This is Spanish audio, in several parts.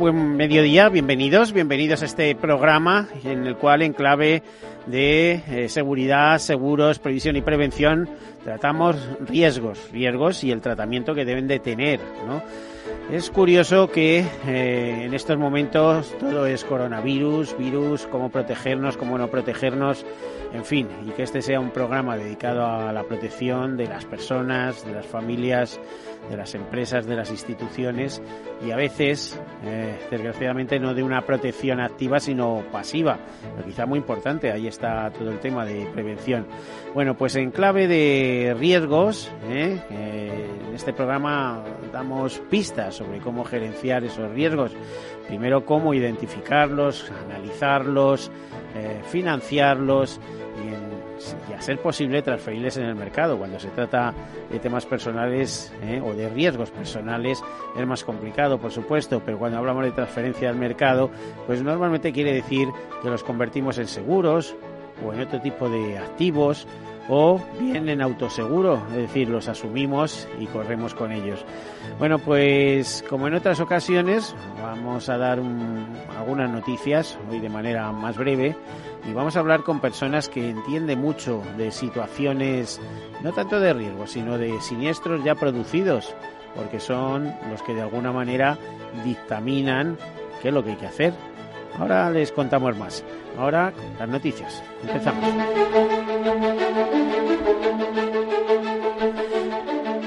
Buen mediodía, bienvenidos, bienvenidos a este programa en el cual en clave de eh, seguridad, seguros, previsión y prevención tratamos riesgos, riesgos y el tratamiento que deben de tener, ¿no? Es curioso que eh, en estos momentos todo es coronavirus, virus, cómo protegernos, cómo no protegernos, en fin, y que este sea un programa dedicado a la protección de las personas, de las familias, de las empresas, de las instituciones y a veces, eh, desgraciadamente, no de una protección activa, sino pasiva, pero quizá muy importante, ahí está todo el tema de prevención. Bueno, pues en clave de riesgos, ¿eh? en este programa damos pistas sobre cómo gerenciar esos riesgos. Primero, cómo identificarlos, analizarlos, eh, financiarlos a ser posible transferirles en el mercado. Cuando se trata de temas personales eh, o de riesgos personales es más complicado, por supuesto, pero cuando hablamos de transferencia al mercado, pues normalmente quiere decir que los convertimos en seguros o en otro tipo de activos o bien en autoseguro, es decir, los asumimos y corremos con ellos. Bueno, pues como en otras ocasiones, vamos a dar algunas noticias, hoy de manera más breve, y vamos a hablar con personas que entienden mucho de situaciones, no tanto de riesgo, sino de siniestros ya producidos, porque son los que de alguna manera dictaminan qué es lo que hay que hacer. Ahora les contamos más. Ahora las noticias. Empezamos.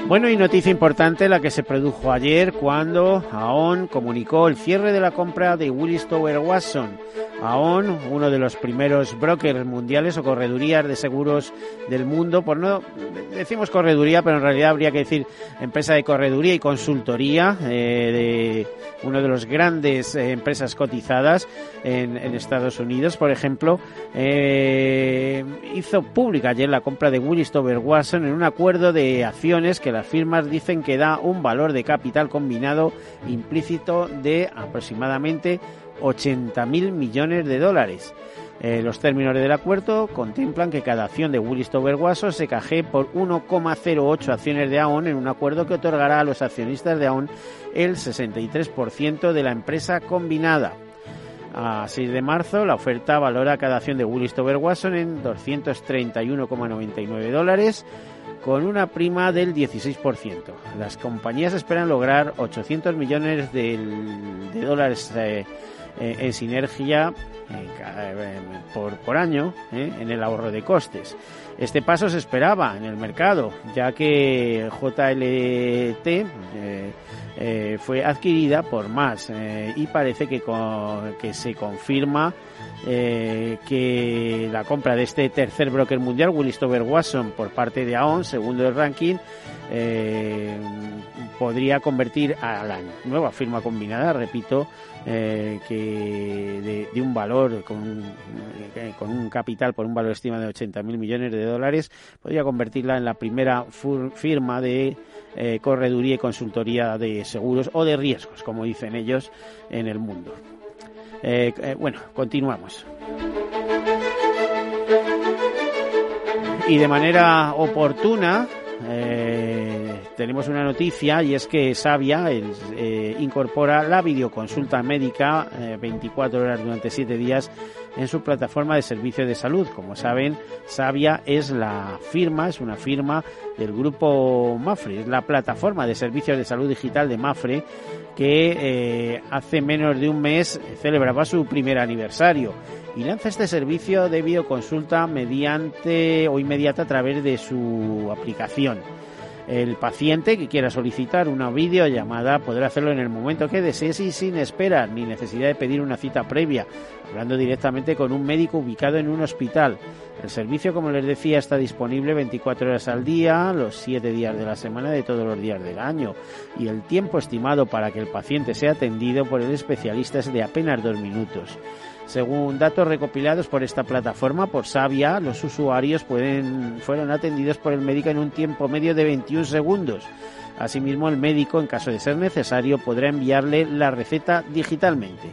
Bueno, y noticia importante la que se produjo ayer cuando AON comunicó el cierre de la compra de Willis Tower Watson. AON, uno de los primeros brokers mundiales o corredurías de seguros del mundo, por no decimos correduría, pero en realidad habría que decir empresa de correduría y consultoría eh, de uno de los grandes eh, empresas cotizadas en, Estados Unidos, por ejemplo, eh, hizo pública ayer la compra de Willis Tower Watson en un acuerdo de acciones que las firmas dicen que da un valor de capital combinado implícito de aproximadamente 80.000 millones de dólares. Eh, los términos del acuerdo contemplan que cada acción de Willis Tower Watson se caje por 1,08 acciones de AON en un acuerdo que otorgará a los accionistas de AON el 63% de la empresa combinada. A 6 de marzo, la oferta valora cada acción de Willis Tower Watson en 231,99 dólares con una prima del 16%. Las compañías esperan lograr 800 millones de, dólares eh, eh, en sinergia por, por año eh, en el ahorro de costes. Este paso se esperaba en el mercado, ya que JLT fue adquirida por más y parece que, que se confirma que la compra de este tercer broker mundial, Willis Tower Watson, por parte de AON, segundo el ranking, podría convertir a la nueva firma combinada, repito, eh, que de, un valor con, eh, con, un capital por un valor estimado de 80 mil millones de dólares, podría convertirla en la primera firma de eh, correduría y consultoría de seguros o de riesgos, como dicen ellos, en el mundo. bueno, continuamos. Y de manera oportuna, eh, tenemos una noticia y es que Sabia eh, incorpora la videoconsulta médica 24 eh, horas durante 7 días en su plataforma de servicios de salud. Como saben, Sabia es la firma, es una firma del grupo Mafre, es la plataforma de servicios de salud digital de Mafre que hace menos de un mes celebraba su primer aniversario y lanza este servicio de videoconsulta mediante o inmediata a través de su aplicación. El paciente que quiera solicitar una videollamada podrá hacerlo en el momento que desee y sin esperar ni necesidad de pedir una cita previa, hablando directamente con un médico ubicado en un hospital. El servicio, como les decía, está disponible 24 horas al día, los 7 días de la semana de todos los días del año. Y el tiempo estimado para que el paciente sea atendido por el especialista es de apenas dos minutos. Según datos recopilados por esta plataforma, por Sabia, los usuarios fueron atendidos por el médico en un tiempo medio de 21 segundos. Asimismo, el médico, en caso de ser necesario, podrá enviarle la receta digitalmente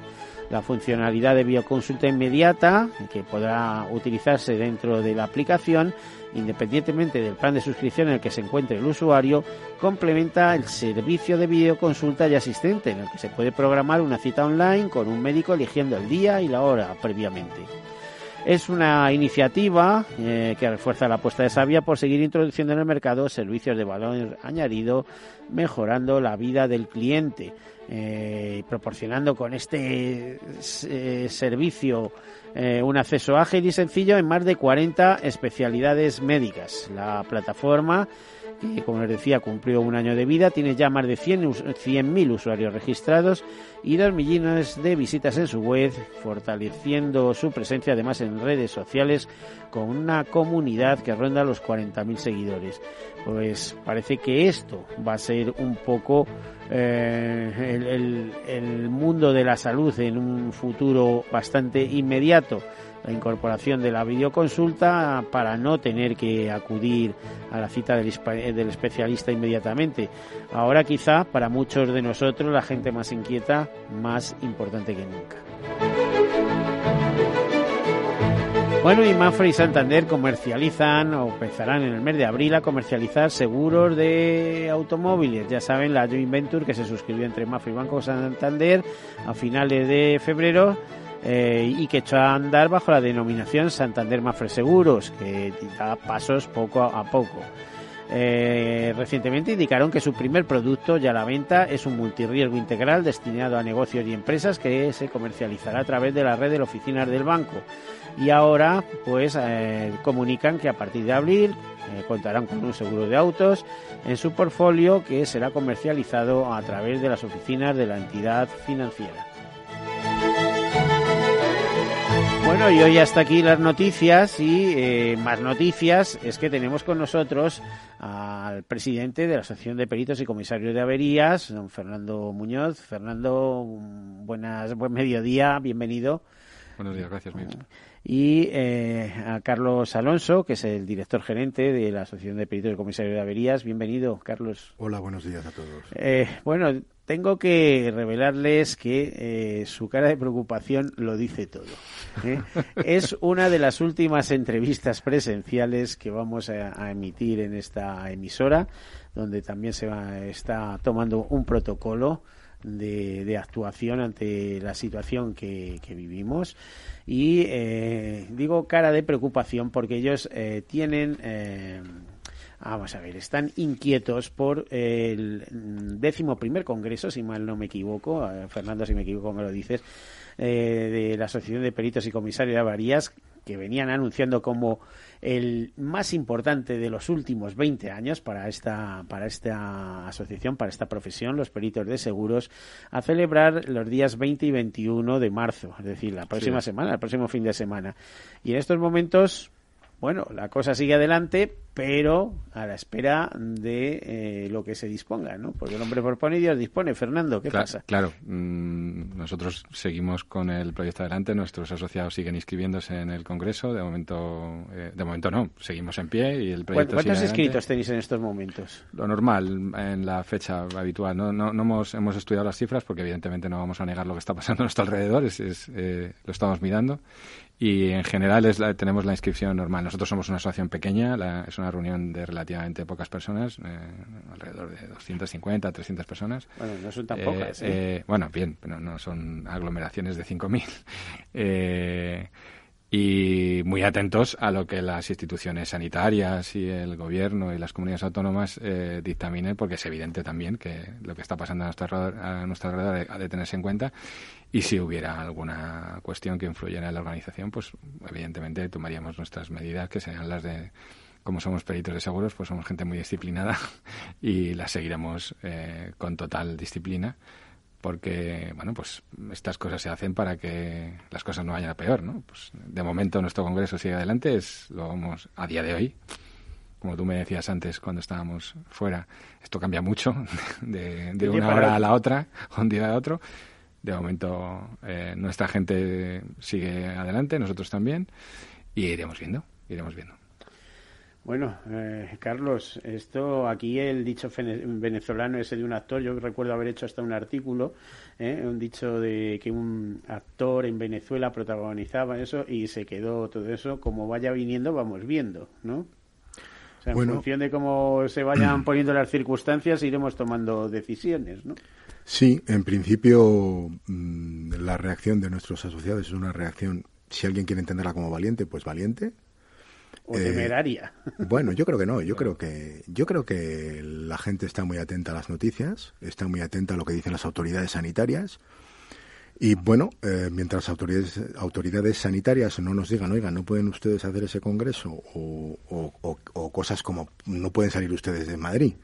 la funcionalidad de bioconsulta inmediata que podrá utilizarse dentro de la aplicación independientemente del plan de suscripción en el que se encuentre el usuario, complementa el servicio de videoconsulta ya existente, en el que se puede programar una cita online con un médico eligiendo el día y la hora previamente. Es una iniciativa eh, que refuerza la apuesta de Sabia por seguir introduciendo en el mercado servicios de valor añadido, mejorando la vida del cliente eh, proporcionando con este eh, servicio eh, un acceso ágil y sencillo en más de 40 especialidades médicas. La plataforma que, como les decía, cumplió un año de vida, tiene ya más de 100.000 100 usuarios registrados y dos millones de visitas en su web, fortaleciendo su presencia además en redes sociales con una comunidad que ronda los 40.000 seguidores. Pues parece que esto va a ser un poco eh, el, mundo de la salud en un futuro bastante inmediato la incorporación de la videoconsulta para no tener que acudir a la cita del, especialista inmediatamente. Ahora quizá para muchos de nosotros la gente más inquieta, más importante que nunca. Bueno, y Mafre y Santander comercializan o empezarán en el mes de abril a comercializar seguros de automóviles. Ya saben, la joint venture que se suscribió entre Mafre y Banco Santander a finales de febrero eh, y que echó a andar bajo la denominación Santander Mafre Seguros, que da pasos poco a poco. Eh, recientemente indicaron que su primer producto ya a la venta es un multirriesgo integral destinado a negocios y empresas que se comercializará a través de la red de oficinas del banco. Y ahora, pues, eh, comunican que a partir de abril contarán con un seguro de autos en su portfolio que será comercializado a través de las oficinas de la entidad financiera. Bueno, y hoy hasta aquí las noticias y eh, más noticias es que tenemos con nosotros al presidente de la Asociación de Peritos y Comisarios de Averías, don Fernando Muñoz. Fernando, buenas, buen mediodía, bienvenido. Buenos días, gracias, Miguel. Y eh, a Carlos Alonso, que es el director gerente de la Asociación de Peritos y Comisarios de Averías. Bienvenido, Carlos. Hola, buenos días a todos. Eh, bueno, tengo que revelarles que eh, su cara de preocupación lo dice todo. ¿eh? es una de las últimas entrevistas presenciales que vamos a, emitir en esta emisora, donde también se está tomando un protocolo de, actuación ante la situación que, vivimos. Y eh, digo cara de preocupación porque ellos tienen Vamos a ver, están inquietos por el décimo primer congreso, si mal no me equivoco, Fernando, si me equivoco me lo dices, eh, de la Asociación de Peritos y Comisarios de Avarías, que venían anunciando como el más importante de los últimos 20 años para esta, para esta asociación, para esta profesión, los peritos de seguros, a celebrar los días 20 y 21 de marzo, es decir, la próxima semana, el próximo fin de semana. Y en estos momentos, bueno, la cosa sigue adelante, pero a la espera de eh, lo que se disponga, ¿no? Porque el hombre propone y Dios dispone. Fernando, ¿qué pasa? Claro, mm, nosotros seguimos con el proyecto adelante, nuestros asociados siguen inscribiéndose en el Congreso, de momento, eh, de momento no, seguimos en pie y el proyecto ¿Cuántos inscritos tenéis en estos momentos? Lo normal, en la fecha habitual. No, no, no hemos, hemos estudiado las cifras porque evidentemente no vamos a negar lo que está pasando a nuestro alrededor, es, eh, lo estamos mirando y en general es tenemos la inscripción normal. Nosotros somos una asociación pequeña, es una reunión de relativamente pocas personas, eh, alrededor de 250, 300 personas. Bueno, no son tan eh, pocas. ¿eh? ¿eh? bueno, bien, pero no son aglomeraciones de 5.000. eh, y muy atentos a lo que las instituciones sanitarias y el gobierno y las comunidades autónomas eh, dictaminen, porque es evidente también que lo que está pasando a nuestra alrededor, a nuestra alrededor ha de tenerse en cuenta. Y si hubiera alguna cuestión que influyera en la organización, pues evidentemente tomaríamos nuestras medidas, que serían las de como somos peritos de seguros, pues somos gente muy disciplinada y la seguiremos eh, con total disciplina porque, bueno, pues estas cosas se hacen para que las cosas no vayan a peor, ¿no? Pues de momento nuestro congreso sigue adelante, es, lo vamos a día de hoy. Como tú me decías antes cuando estábamos fuera, esto cambia mucho de, de una hora a la otra, un día a otro. De momento eh, nuestra gente sigue adelante, nosotros también, y iremos viendo, iremos viendo. Bueno, eh, Carlos, esto aquí el dicho venezolano ese de un actor, yo recuerdo haber hecho hasta un artículo, eh, un dicho de que un actor en Venezuela protagonizaba eso y se quedó todo eso, como vaya viniendo vamos viendo, ¿no? O sea, en función de cómo se vayan poniendo las circunstancias iremos tomando decisiones, ¿no? Sí, en principio mm, la reacción de nuestros asociados es una reacción, si alguien quiere entenderla como valiente, pues valiente, o eh, temeraria. bueno, yo creo que no. Yo creo que yo creo que la gente está muy atenta a las noticias, está muy atenta a lo que dicen las autoridades sanitarias. Y bueno, eh, mientras autoridades, autoridades sanitarias no nos digan, oigan, no pueden ustedes hacer ese congreso o, o, cosas como no pueden salir ustedes de Madrid.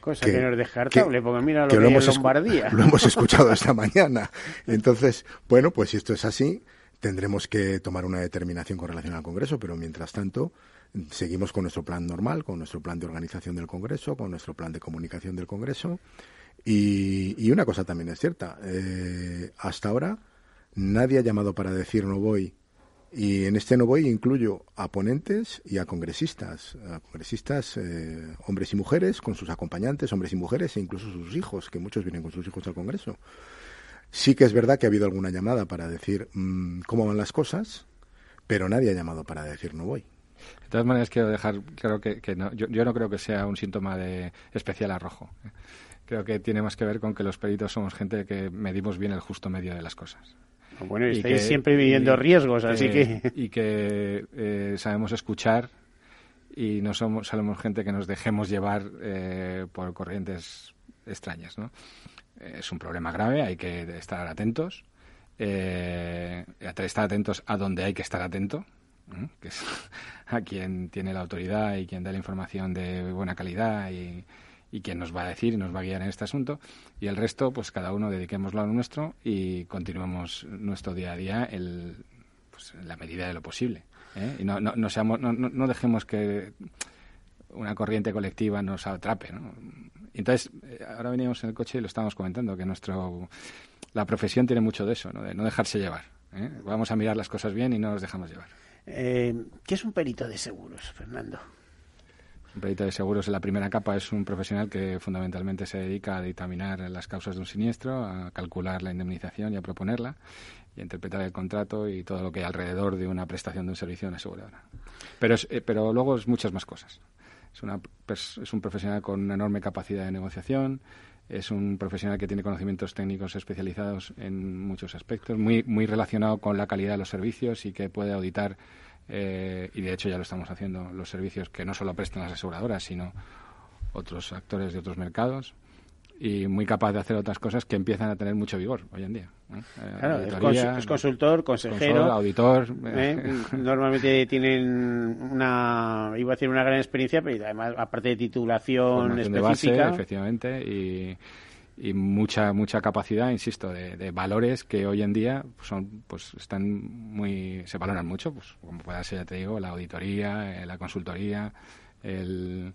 Cosa que, no es descartable, porque mira lo que, lo hemos Lombardía. Lo hemos escuchado esta mañana. Entonces, bueno, pues si esto es así, tendremos que tomar una determinación con relación al Congreso, pero mientras tanto seguimos con nuestro plan normal, con nuestro plan de organización del Congreso, con nuestro plan de comunicación del Congreso. Y, una cosa también es cierta, eh, hasta ahora nadie ha llamado para decir no voy. Y en este no voy incluyo a ponentes y a congresistas, a congresistas eh, hombres y mujeres, con sus acompañantes, hombres y mujeres, e incluso sus hijos, que muchos vienen con sus hijos al Congreso. Sí que es verdad que ha habido alguna llamada para decir mm, cómo van las cosas, pero nadie ha llamado para decir no voy. De todas maneras, quiero dejar claro que, no, yo, no creo que sea un síntoma de especial arrojo. Creo que tiene más que ver con que los peritos somos gente que medimos bien el justo medio de las cosas. Bueno, y estáis siempre viviendo riesgos, así que... Y que eh, sabemos escuchar y no somos, somos gente que nos dejemos llevar eh, por corrientes extrañas, ¿no? es un problema grave, hay que estar atentos, eh, estar atentos a donde hay que estar atento, que es a quien tiene la autoridad y quien da la información de buena calidad y, quien nos va a decir y nos va a guiar en este asunto. Y el resto, pues cada uno dediquémoslo a lo nuestro y continuemos nuestro día a día el, pues, en la medida de lo posible. ¿eh? Y no, no, no, seamos, no, no dejemos que una corriente colectiva nos atrape. ¿no? Entonces, eh, ahora veníamos en el coche y lo estábamos comentando, que nuestro la profesión tiene mucho de eso, ¿no? de no dejarse llevar. ¿eh? Vamos a mirar las cosas bien y no nos dejamos llevar. Eh, ¿Qué es un perito de seguros, Fernando? Un perito de seguros en la primera capa es un profesional que fundamentalmente se dedica a dictaminar las causas de un siniestro, a calcular la indemnización y a proponerla, y a interpretar el contrato y todo lo que hay alrededor de una prestación de un servicio de una aseguradora. Pero, pero luego es muchas más cosas. Es, una, es un profesional con una enorme capacidad de negociación, es un profesional que tiene conocimientos técnicos especializados en muchos aspectos, muy, muy relacionado con la calidad de los servicios y que puede auditar, eh, y de hecho ya lo estamos haciendo, los servicios que no solo prestan las aseguradoras, sino otros actores de otros mercados y muy capaz de hacer otras cosas que empiezan a tener mucho vigor hoy en día. Claro, es, consultor, consejero, auditor. ¿eh? Normalmente tienen una, iba a decir una gran experiencia, pero además, aparte de titulación específica. efectivamente, y, y, mucha mucha capacidad, insisto, de, valores que hoy en día son pues están muy se valoran mucho, pues como pueda ser, ya te digo, la auditoría, eh, la consultoría, el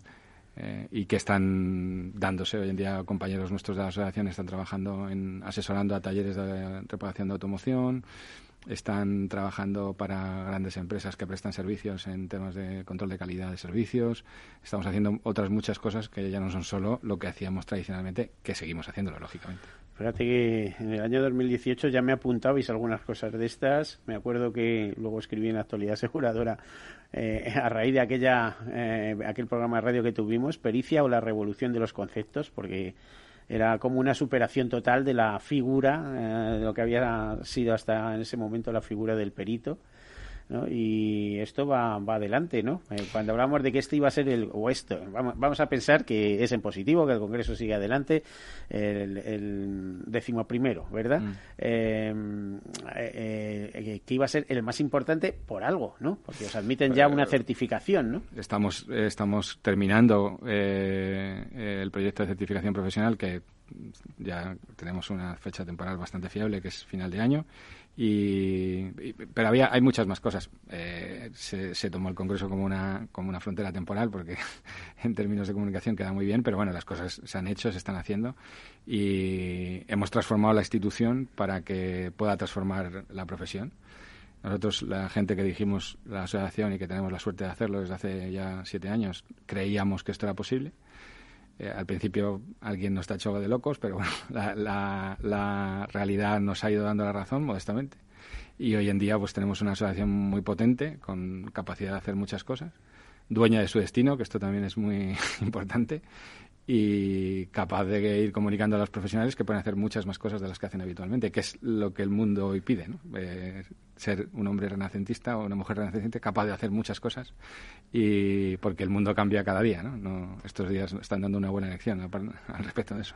eh, y que están dándose hoy en día compañeros nuestros de la asociación están trabajando en asesorando a talleres de reparación de automoción están trabajando para grandes empresas que prestan servicios en temas de control de calidad de servicios estamos haciendo otras muchas cosas que ya no son solo lo que hacíamos tradicionalmente que seguimos haciéndolo lógicamente Fíjate que en el año 2018 ya me apuntabais algunas cosas de estas. Me acuerdo que luego escribí en Actualidad Aseguradora eh, a raíz de aquella eh, aquel programa de radio que tuvimos, Pericia o la revolución de los conceptos, porque era como una superación total de la figura, eh, de lo que había sido hasta en ese momento la figura del perito ¿no? Y esto va, va adelante, ¿no? Eh, cuando hablamos de que este iba a ser el, o esto, vamos, vamos a pensar que es en positivo, que el Congreso siga adelante, el, el décimo primero, ¿verdad? Mm. Eh, eh, eh, que iba a ser el más importante por algo, ¿no? Porque os admiten ya una certificación, ¿no? Estamos, eh, estamos terminando eh, el proyecto de certificación profesional que ya tenemos una fecha temporal bastante fiable que es final de año y, pero había hay muchas más cosas Eh, se, se tomó el congreso como una como una frontera temporal porque en términos de comunicación queda muy bien pero bueno las cosas se han hecho se están haciendo y hemos transformado la institución para que pueda transformar la profesión nosotros, la gente que dijimos la asociación y que tenemos la suerte de hacerlo desde hace ya siete años, creíamos que esto era posible. Eh, al principio alguien nos tachó de locos, pero bueno, la, la- la realidad nos ha ido dando la razón, modestamente. Y hoy en día pues tenemos una asociación muy potente, con capacidad de hacer muchas cosas, dueña de su destino, que esto también es muy importante, y capaz de ir comunicando a los profesionales que pueden hacer muchas más cosas de las que hacen habitualmente, que es lo que el mundo hoy pide, ¿no? Eh, ser un hombre renacentista o una mujer renacentista capaz de hacer muchas cosas y porque el mundo cambia cada día, ¿no? No- estos días están dando una buena lección al respecto de eso.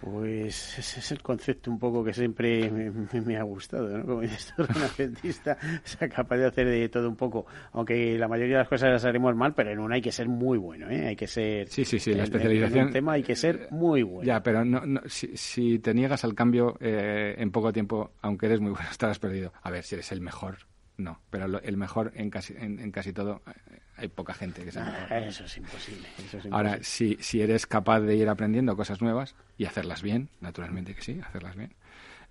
Pues ese es el concepto un poco que siempre me, me- me ha gustado, ¿no? Como dices tú, renacentista, o sea, capaz de hacer de todo un poco, aunque la mayoría de las cosas las haremos mal, pero en una hay que ser muy bueno, ¿eh? Hay que ser... Sí, sí, sí, la en- especialización- En un tema hay que ser muy bueno. Ya, pero no, no- si, si te niegas al cambio eh, en poco tiempo, aunque eres muy bueno, estarás perdido. A ver, si eres el mejor, no. Pero lo- el mejor en casi, en, en casi todo, eh, hay poca gente que sea el mejor. Ah, Eso es imposible. Eso es Ahora, imposible. si, si eres capaz de ir aprendiendo cosas nuevas y hacerlas bien, naturalmente que sí, hacerlas bien,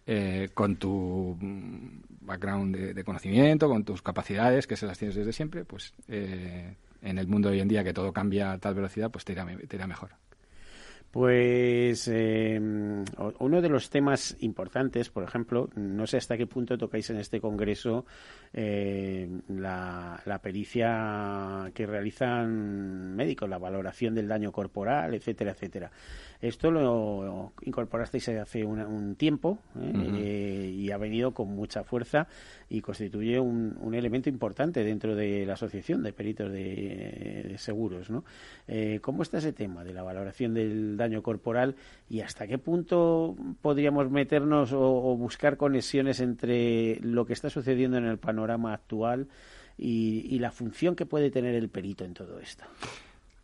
eh, con tu mm, background de, de conocimiento, con tus capacidades, que se las tienes desde siempre, pues eh, en el mundo de hoy en día que todo cambia a tal velocidad, pues te irá, te irá mejor. Pues eh, uno de los temas importantes, por ejemplo, no sé hasta qué punto tocáis en este congreso eh, la, la pericia que realizan médicos, la valoración del daño corporal, etcétera, etcétera. Esto lo incorporasteis hace una- un tiempo ¿eh? Eh, y ha venido con mucha fuerza y constituye un, un elemento importante dentro de la asociación de peritos de, de seguros, ¿no? Eh, ¿Cómo está ese tema de la valoración del daño corporal y hasta qué punto podríamos meternos o, o buscar conexiones entre lo que está sucediendo en el panorama actual y, y la función que puede tener el perito en todo esto?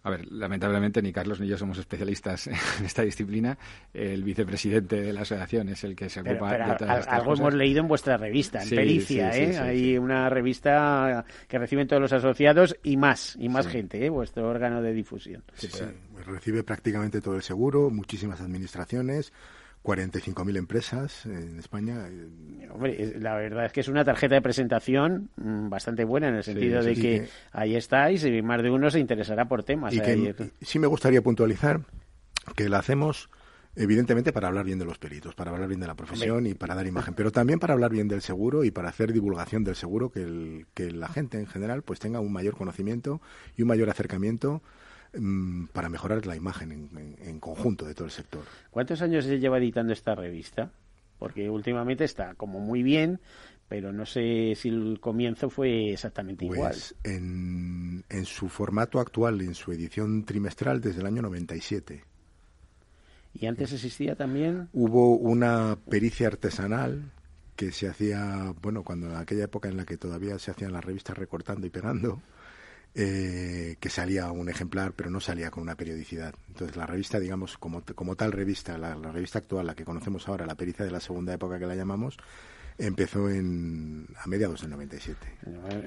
A ver, lamentablemente ni Carlos ni yo somos especialistas en esta disciplina. El vicepresidente de la asociación es el que se Pero, ocupa pero de todas estas algo cosas. hemos leído en vuestra revista, en Sí, Pericia, sí, ¿eh? sí, Hay sí. una revista que reciben todos los asociados y más, y más Sí. gente, ¿eh? Vuestro órgano de difusión. Sí, sí, pues recibe prácticamente todo el seguro, muchísimas administraciones, 45.000 empresas en España. eh, Hombre, la verdad es que es una tarjeta de presentación mm, bastante buena en el sentido sí, de sí, que que- ahí estáis y más de uno se interesará por temas. Y ahí. que sí me gustaría puntualizar que la hacemos evidentemente para hablar bien de los peritos, para hablar bien de la profesión y para dar imagen, pero también para hablar bien del seguro y para hacer divulgación del seguro, que, el- que la gente en general pues tenga un mayor conocimiento y un mayor acercamiento para mejorar la imagen en, en- en conjunto de todo el sector. ¿Cuántos años se lleva editando esta revista? Porque últimamente está como muy bien, pero no sé si el comienzo fue exactamente igual. Pues en, en su formato actual, en su edición trimestral desde el año 97. ¿Y antes existía también? Hubo una pericia artesanal que se hacía, bueno, cuando en aquella época en la que todavía se hacían las revistas recortando y pegando, eh, que salía un ejemplar, pero no salía con una periodicidad. Entonces la revista, digamos, como, como tal revista, la, la revista actual, la que conocemos ahora, la pericia de la segunda época que la llamamos, empezó en, a mediados del 97.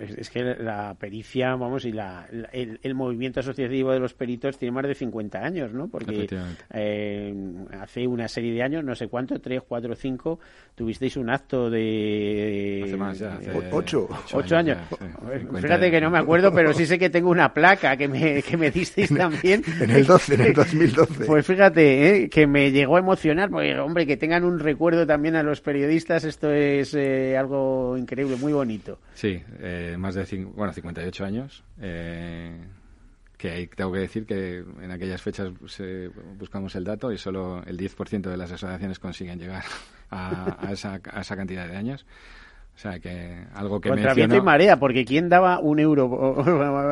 Es, es que la pericia, vamos, y la, la- el, el movimiento asociativo de los peritos tiene más de 50 años, ¿no? Porque eh, hace una serie de años, no sé cuánto, tres, cuatro, cinco, tuvisteis un acto de... Hace más ya, hace O- ocho. Ocho años. ya, sí. A ver, 50 Fíjate que no me acuerdo, pero sí sé que tengo una placa que me, que me disteis también. En el 12, en el 2012. Pues fíjate, ¿eh? que me llegó a emocionar, porque, hombre, que tengan un recuerdo también a los periodistas, esto es eh, algo increíble, muy bonito. Sí, eh, más de bueno, 58 años. eh, que ahí tengo que decir que en aquellas fechas eh, buscamos el dato y solo el 10% de las asociaciones consiguen llegar a, a esa, a esa cantidad de años. O sea, que algo que Contra menciono... y marea, porque ¿quién daba un euro?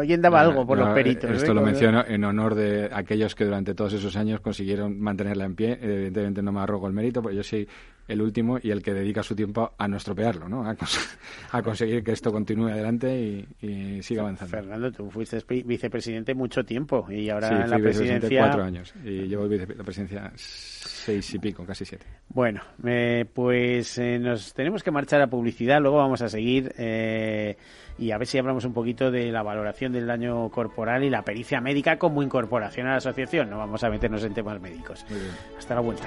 ¿Quién daba algo por No, los peritos? Esto eh? lo menciono en honor de aquellos que durante todos esos años consiguieron mantenerla en pie. Evidentemente no me arrogo el mérito, porque yo soy el último y el que dedica su tiempo a no estropearlo, ¿no? A, cons- a conseguir que esto continúe adelante y, y siga avanzando. Fernando, tú fuiste vicepresidente mucho tiempo y ahora sí, en la presidencia... cuatro años y llevo la presidencia seis y pico, casi siete. Bueno, eh, pues eh, nos tenemos que marchar a publicidad, luego vamos a seguir eh, y a ver si hablamos un poquito de la valoración del daño corporal y la pericia médica como incorporación a la asociación. No vamos a meternos en temas médicos. Hasta la vuelta.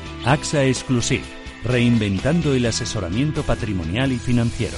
AXA Exclusive, reinventando el asesoramiento patrimonial y financiero.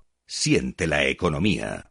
Siente la economía.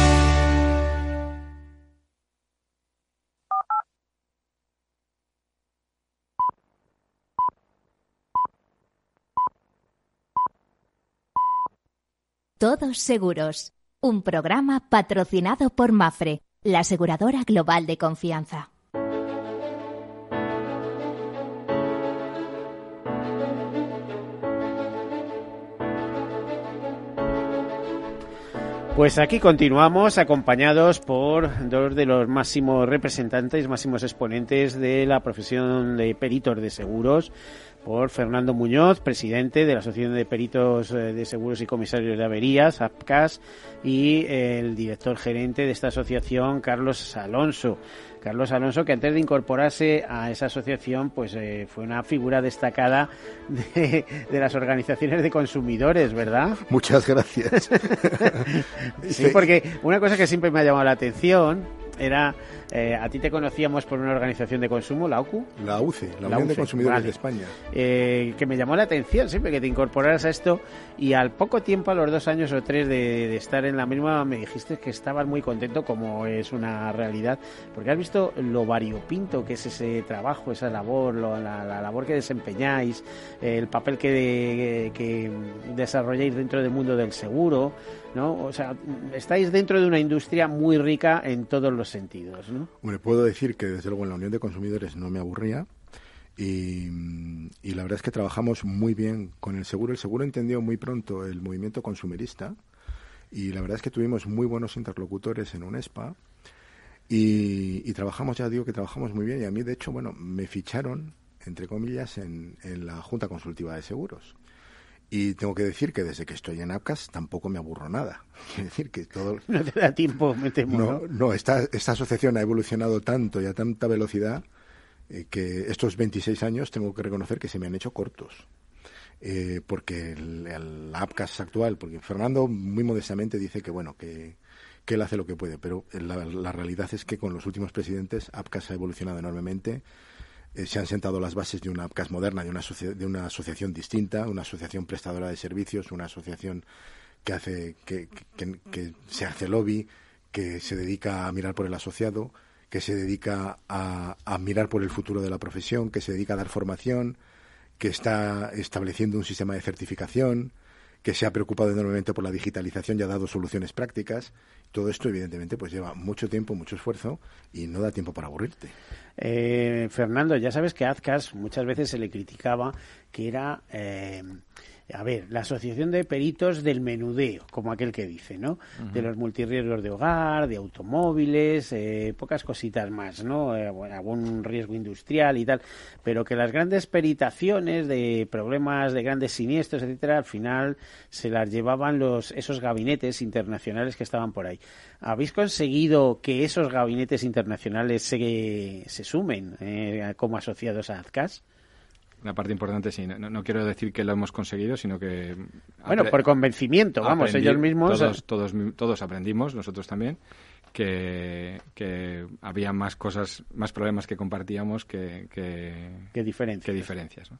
Todos Seguros, un programa patrocinado por Mafre, la aseguradora global de confianza. Pues aquí continuamos acompañados por dos de los máximos representantes, máximos exponentes de la profesión de peritos de seguros, por Fernando Muñoz, presidente de la Asociación de Peritos eh, de Seguros y Comisarios de Averías, APCAS, y el director gerente de esta asociación, Carlos Alonso. Carlos Alonso, que antes de incorporarse a esa asociación, pues eh, fue una figura destacada de, de, las organizaciones de consumidores, ¿verdad? Muchas gracias. sí, porque una cosa que siempre me ha llamado la atención era eh, a ti te conocíamos por una organización de consumo, la OCU. La UCE, la, la Unión UCE, de Consumidores vale. de España. Eh, que me llamó la atención siempre que te incorporaras a esto y al poco tiempo, a los dos años o tres de, de estar en la misma, me dijiste que estabas muy contento, como es una realidad, porque has visto lo variopinto que es ese trabajo, esa labor, lo, la, la, labor que desempeñáis, el papel que, de, que desarrolláis dentro del mundo del seguro, ¿no? O sea, estáis dentro de una industria muy rica en todos los sentidos, ¿no? Hombre, puedo decir que desde luego en la Unión de Consumidores no me aburría y, la verdad es que trabajamos muy bien con el seguro. El seguro entendió muy pronto el movimiento consumerista y la verdad es que tuvimos muy buenos interlocutores en UNESPA y, y trabajamos, ya digo que trabajamos muy bien y a mí de hecho, bueno, me ficharon, entre comillas, en, en la Junta Consultiva de Seguros. Y tengo que decir que desde que estoy en APCAS tampoco me aburro nada. Quiero decir que todo... No te da tiempo, me temo, No, no, no esta, esta asociación ha evolucionado tanto y a tanta velocidad eh, que estos 26 años tengo que reconocer que se me han hecho cortos. Eh, porque el, el APCAS actual, porque Fernando muy modestamente dice que, bueno, que, que él hace lo que puede, pero la, la realidad es que con los últimos presidentes APCAS ha evolucionado enormemente eh, se han sentado las bases de una APCAS moderna, de una, de una asociación distinta, una asociación prestadora de servicios, una asociación que hace que, que, que, se hace lobby, que se dedica a mirar por el asociado, que se dedica a, a, mirar por el futuro de la profesión, que se dedica a dar formación, que está estableciendo un sistema de certificación, que se ha preocupado enormemente por la digitalización y ha dado soluciones prácticas. Todo esto, evidentemente, pues lleva mucho tiempo, mucho esfuerzo y no da tiempo para aburrirte. Eh, Fernando, ya sabes que Azcas muchas veces se le criticaba que era, eh, a ver, la asociación de peritos del menudeo, como aquel que dice, ¿no? Uh -huh. De los multirriesgos de hogar, de automóviles, eh, pocas cositas más, ¿no? Eh, algún riesgo industrial y tal, pero que las grandes peritaciones de problemas de grandes siniestros, etcétera, al final se las llevaban los esos gabinetes internacionales que estaban por ahí. ¿Habéis conseguido que esos gabinetes internacionales se, se sumen eh, como asociados a AZCAS? La parte importante sí. No, no, quiero decir que lo hemos conseguido, sino que... Bueno, por convencimiento, vamos, ellos mismos... Todos, todos, todos aprendimos, nosotros también, que, que había más cosas, más problemas que compartíamos que... que, que diferencias. Que diferencias ¿no?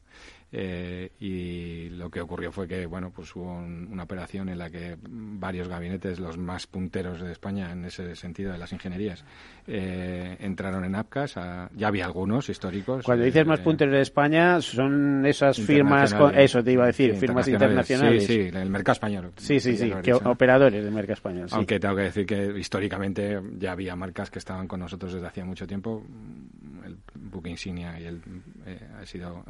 Eh, y lo que ocurrió fue que bueno pues hubo un, una operación en la que varios gabinetes los más punteros de España en ese sentido de las ingenierías eh, entraron en APCAS. A, ya había algunos históricos cuando dices eh, más punteros de España son esas firmas con, eso te iba a decir sí, firmas internacionales, internacionales, sí sí el mercado español. Sí sí sí que operadores del mercado español sí. aunque tengo que decir que históricamente ya había marcas que estaban con nosotros desde hacía mucho tiempo buque insignia y él ha sido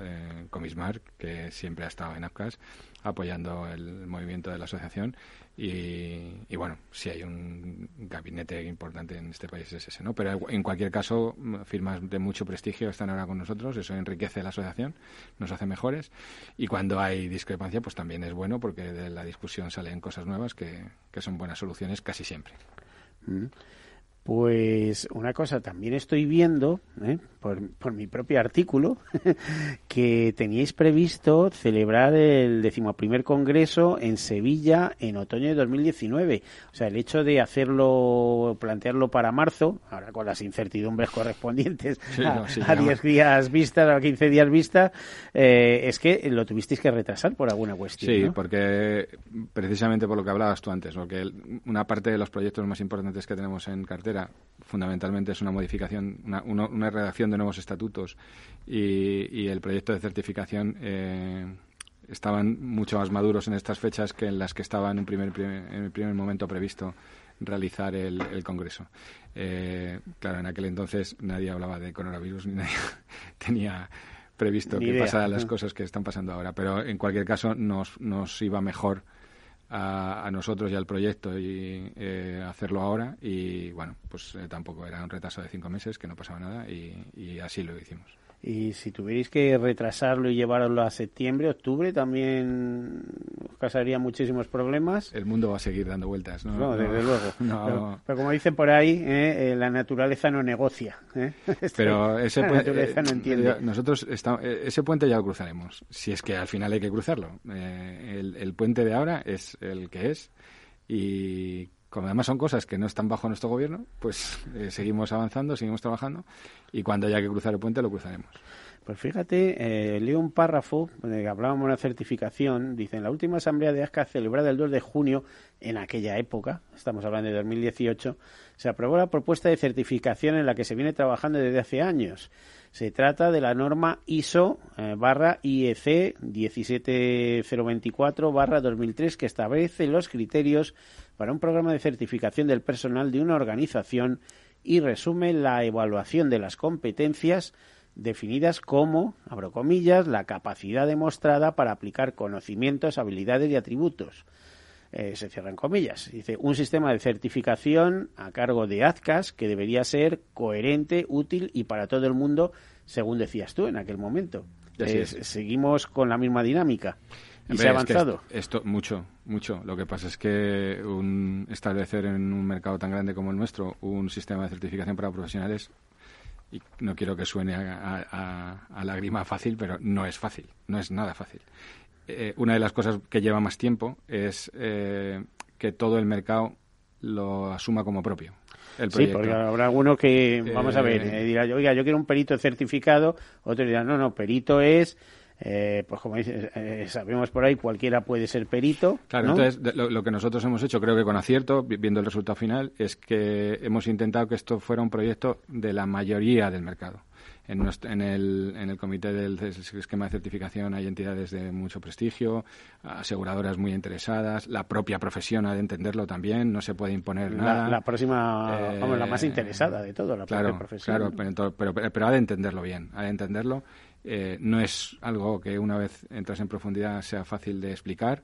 Comismar, que siempre ha estado en APCAS apoyando el movimiento de la asociación y, bueno, si hay un gabinete importante en este país es ese, ¿no? Pero en cualquier caso, firmas de mucho prestigio están ahora con nosotros, eso enriquece la asociación, nos hace mejores y cuando hay discrepancia, pues también es bueno porque de la discusión salen cosas nuevas que, son buenas soluciones casi siempre. Mm. Pues una cosa, también estoy viendo, ¿eh? por, por, mi propio artículo, que teníais previsto celebrar el decimoprimer congreso en Sevilla en otoño de 2019. O sea, el hecho de hacerlo, plantearlo para marzo, ahora con las incertidumbres correspondientes a, 10 días vistas, a 15 días vistas, eh, es que lo tuvisteis que retrasar por alguna cuestión. Sí, porque precisamente por lo que hablabas tú antes, porque una parte de los proyectos más importantes que tenemos en fundamentalmente es una modificación, una, redacción de nuevos estatutos y, el proyecto de certificación eh, estaban mucho más maduros en estas fechas que en las que estaba en, un primer, en el primer momento previsto realizar el, Congreso. Eh, claro, en aquel entonces nadie hablaba de coronavirus ni nadie tenía previsto que pasaran las cosas que están pasando ahora, pero en cualquier caso nos, nos iba mejor a, nosotros y al proyecto y eh, hacerlo ahora y bueno, pues eh, tampoco era un retraso de cinco meses, que no pasaba nada y así lo hicimos. Y si tuvierais que retrasarlo y llevarlo a septiembre, octubre, también os causaría muchísimos problemas. El mundo va a seguir dando vueltas, ¿no? no desde luego. Pero, como dicen por ahí, ¿eh? Eh, la naturaleza no negocia. ¿eh? Pero ese la naturaleza no entiende. Nosotros ese puente ya lo cruzaremos, si es que al final hay que cruzarlo. El, el puente de ahora es el que es y como además son cosas que no están bajo nuestro gobierno, pues eh, seguimos avanzando, seguimos trabajando y cuando haya que cruzar el puente lo cruzaremos. Pues fíjate, eh, leo un párrafo de que hablábamos de una certificación. Dice, en la última asamblea de ASCA celebrada el 2 de junio, en aquella época, estamos hablando de 2018, se aprobó la propuesta de certificación en la que se viene trabajando desde hace años. Se trata de la norma ISO eh, barra IEC 17024 barra 2003 que establece los criterios para un programa de certificación del personal de una organización y resume la evaluación de las competencias definidas como, abro comillas, la capacidad demostrada para aplicar conocimientos, habilidades y atributos. Eh, se cierran comillas. Dice, un sistema de certificación a cargo de AZCAS que debería ser coherente, útil y para todo el mundo, según decías tú en aquel momento. seguimos con la misma dinámica. ¿Y se ha avanzado? esto, mucho, mucho. Lo que pasa es que un, establecer en un mercado tan grande como el nuestro un sistema de certificación para profesionales, y no quiero que suene a, a, lágrima fácil, pero no es fácil, no es nada fácil. Eh, una de las cosas que lleva más tiempo es eh, que todo el mercado lo asuma como propio. sí, porque habrá alguno que, vamos a ver, eh, dirá, oiga, yo quiero un perito certificado, otro dirá, no, no, perito es eh, pues como dice, eh, sabemos por ahí, cualquiera puede ser perito. Claro, entonces lo, que nosotros hemos hecho, creo que con acierto, viendo el resultado final, es que hemos intentado que esto fuera un proyecto de la mayoría del mercado. En, en, el, en el comité del esquema de certificación hay entidades de mucho prestigio, aseguradoras muy interesadas, la propia profesión ha de entenderlo también, no se puede imponer nada. La próxima, vamos, la más eh, interesada de todo, la propia profesión. Claro, pero, pero, ha de entenderlo bien, ha de entenderlo eh, no es algo que una vez entras en profundidad sea fácil de explicar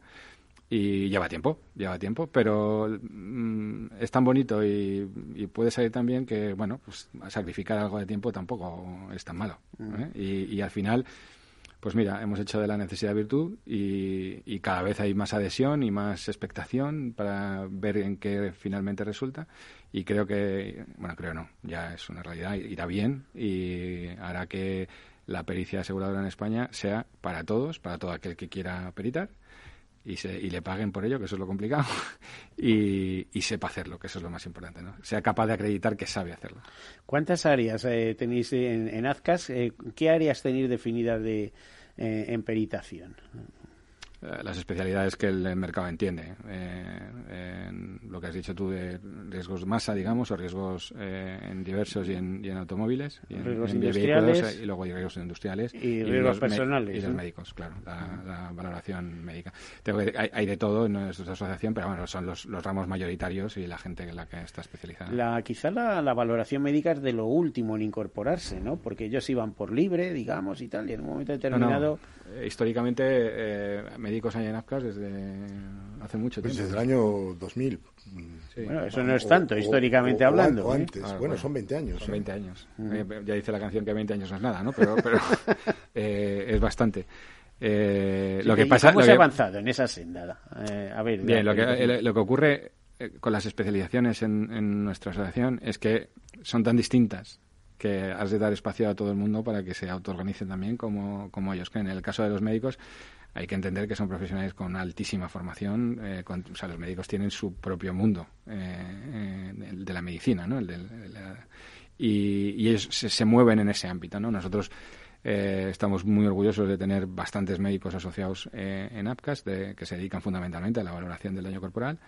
y lleva tiempo, lleva tiempo, pero mm, es tan bonito y, puede salir tan bien que, bueno, pues sacrificar algo de tiempo tampoco es tan malo. ¿eh? Y, al final, pues mira, hemos hecho de la necesidad virtud y, y, cada vez hay más adhesión y más expectación para ver en qué finalmente resulta y creo que, bueno, creo no, ya es una realidad, irá bien y hará que la pericia aseguradora en España sea para todos, para todo aquel que quiera peritar y, se, y le paguen por ello, que eso es lo complicado, y, sepa hacerlo, que eso es lo más importante, ¿no? Sea capaz de acreditar que sabe hacerlo. ¿Cuántas áreas eh, tenéis en, AZCAS? Eh, ¿Qué áreas tenéis definidas de, eh, peritación? Las especialidades que el mercado entiende. lo que has dicho tú de riesgos masa, digamos, o riesgos eh, en diversos y en, y en automóviles, y en, Riesgos en industriales. vehículos, y luego hay riesgos industriales. Y riesgos personales, Y los ¿no? médicos, claro, la, la valoración médica. Tengo que- hay, hay de todo en nuestra asociación, pero bueno, son los, los ramos mayoritarios y la gente en la que está especializada. La, quizá la, la valoración médica es de lo último en incorporarse, ¿no? Porque ellos iban por libre, digamos, y tal, y en un momento No, no, determinado... eh, históricamente, eh, médicos hay en AFCAS desde hace mucho Pues tiempo. desde el año 2000. Sí. Bueno, eso no es tanto, históricamente hablando, O ¿eh? antes. Ah, bueno, son 20 años. Son ¿eh? 20 años. Mm. Eh, ya dice la canción que 20 años no es nada, ¿no? Pero, pero eh, es bastante. Eh, Sí, lo que ¿y pasa... ¿Cómo lo se ha que- avanzado en esa senda? Eh, a ver, Bien, lo que, eh, lo que ocurre eh, con las especializaciones en, en nuestra asociación es que son tan distintas que has de dar espacio a todo el mundo para que se autoorganicen también como, como ellos. Que en el caso de los médicos hay que entender que son profesionales con altísima formación. eh, o sea, los médicos tienen su propio mundo eh, eh, de la medicina, ¿no? El de y, ellos se, se mueven en ese ámbito, ¿no? Nosotros eh, estamos muy orgullosos de tener bastantes médicos asociados en APCAS de- que se dedican fundamentalmente a la valoración del daño corporal.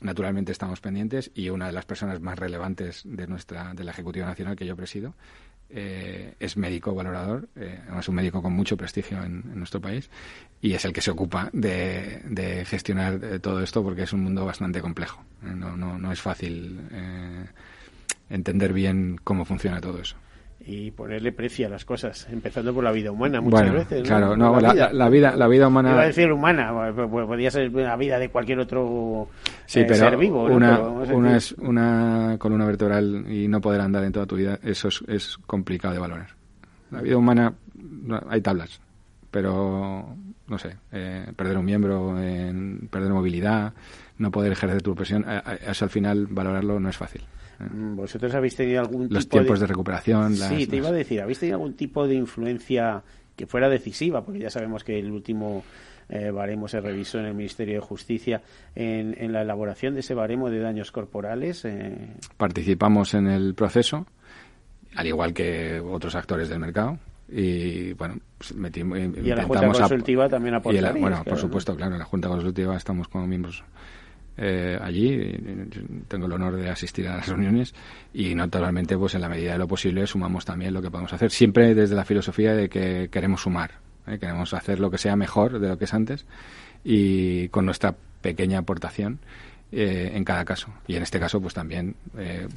Naturalmente estamos pendientes y una de las personas más relevantes de nuestra de la Ejecutiva Nacional que yo presido eh, es médico valorador, eh, además un médico con mucho prestigio en, nuestro país y es el que se ocupa de, de gestionar eh, todo esto porque es un mundo bastante complejo. Eh, no, no, no es fácil eh, entender bien cómo funciona todo eso. Y ponerle precio a las cosas, empezando por la vida humana muchas Bueno, veces. ¿no? claro, no, la- la- la vida- la vida humana- Iba a decir humana, pues, pues, podría ser la vida de cualquier otro Sí, eh, pero ser vivo. ¿no? una, Pero una, es una columna vertebral y no poder andar en toda tu vida, eso es, es complicado de valorar. La vida humana, hay tablas, pero no sé, eh, perder un miembro, en perder movilidad, no poder ejercer tu profesión, eso al final valorarlo no es fácil. Mm, ¿Vosotros habéis tenido algún Los tipo tiempos de recuperación, Sí, las- te iba a decir, ¿habéis tenido algún tipo de influencia que fuera decisiva? Porque ya sabemos que el último eh, baremo se revisó en el Ministerio de Justicia en, en la elaboración de ese baremo de daños corporales. eh, Participamos en el proceso, al igual que otros actores del mercado. Y bueno, pues metimos, Y a la Junta Consultiva también y a la- aportaríais, Bueno, claro, por ¿no? supuesto, claro, en la Junta Consultiva estamos como miembros eh, allí. Tengo el honor de asistir a las reuniones y naturalmente, pues en la medida de lo posible, sumamos también lo que podemos hacer. Siempre desde la filosofía de que queremos sumar, ¿eh? queremos hacer lo que sea mejor de lo que es antes y con nuestra pequeña aportación eh, en cada caso. Y en este caso, pues también eh,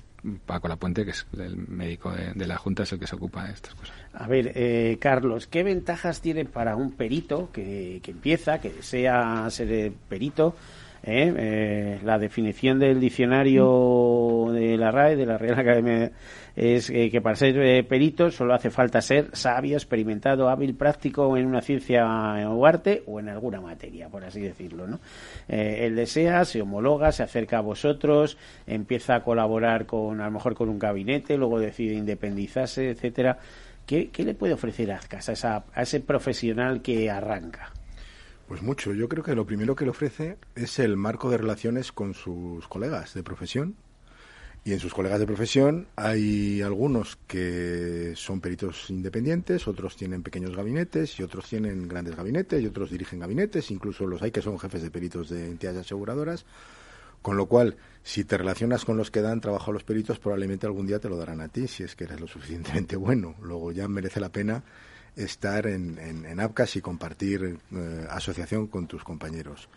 Paco Lapuente, que es el médico de, de la Junta, es el que se ocupa de estas cosas. A ver, eh, Carlos, ¿qué ventajas tiene para un perito que, que empieza, que desea ser eh, perito? Eh? Eh, la definición del diccionario de la RAE, de la Real Academia, es eh, que para ser eh, perito solo hace falta ser sabio, experimentado, hábil, práctico en una ciencia o arte o en alguna materia, por así decirlo. ¿no? Eh, él desea, se homologa, se acerca a vosotros, empieza a colaborar con, a lo mejor con un gabinete, luego decide independizarse, etcétera. ¿Qué, qué le puede ofrecer AZCAS a, esa- a ese profesional que arranca? Pues mucho. Yo creo que lo primero que le ofrece es el marco de relaciones con sus colegas de profesión. Y en sus colegas de profesión hay algunos que son peritos independientes, otros tienen pequeños gabinetes y otros tienen grandes gabinetes y otros dirigen gabinetes, incluso los hay que son jefes de peritos de entidades aseguradoras. Con lo cual, si te relacionas con los que dan trabajo a los peritos, probablemente algún día te lo darán a ti, si es que eres lo suficientemente bueno. Luego ya merece la pena estar en, en, en APCAS y compartir eh, asociación con tus compañeros.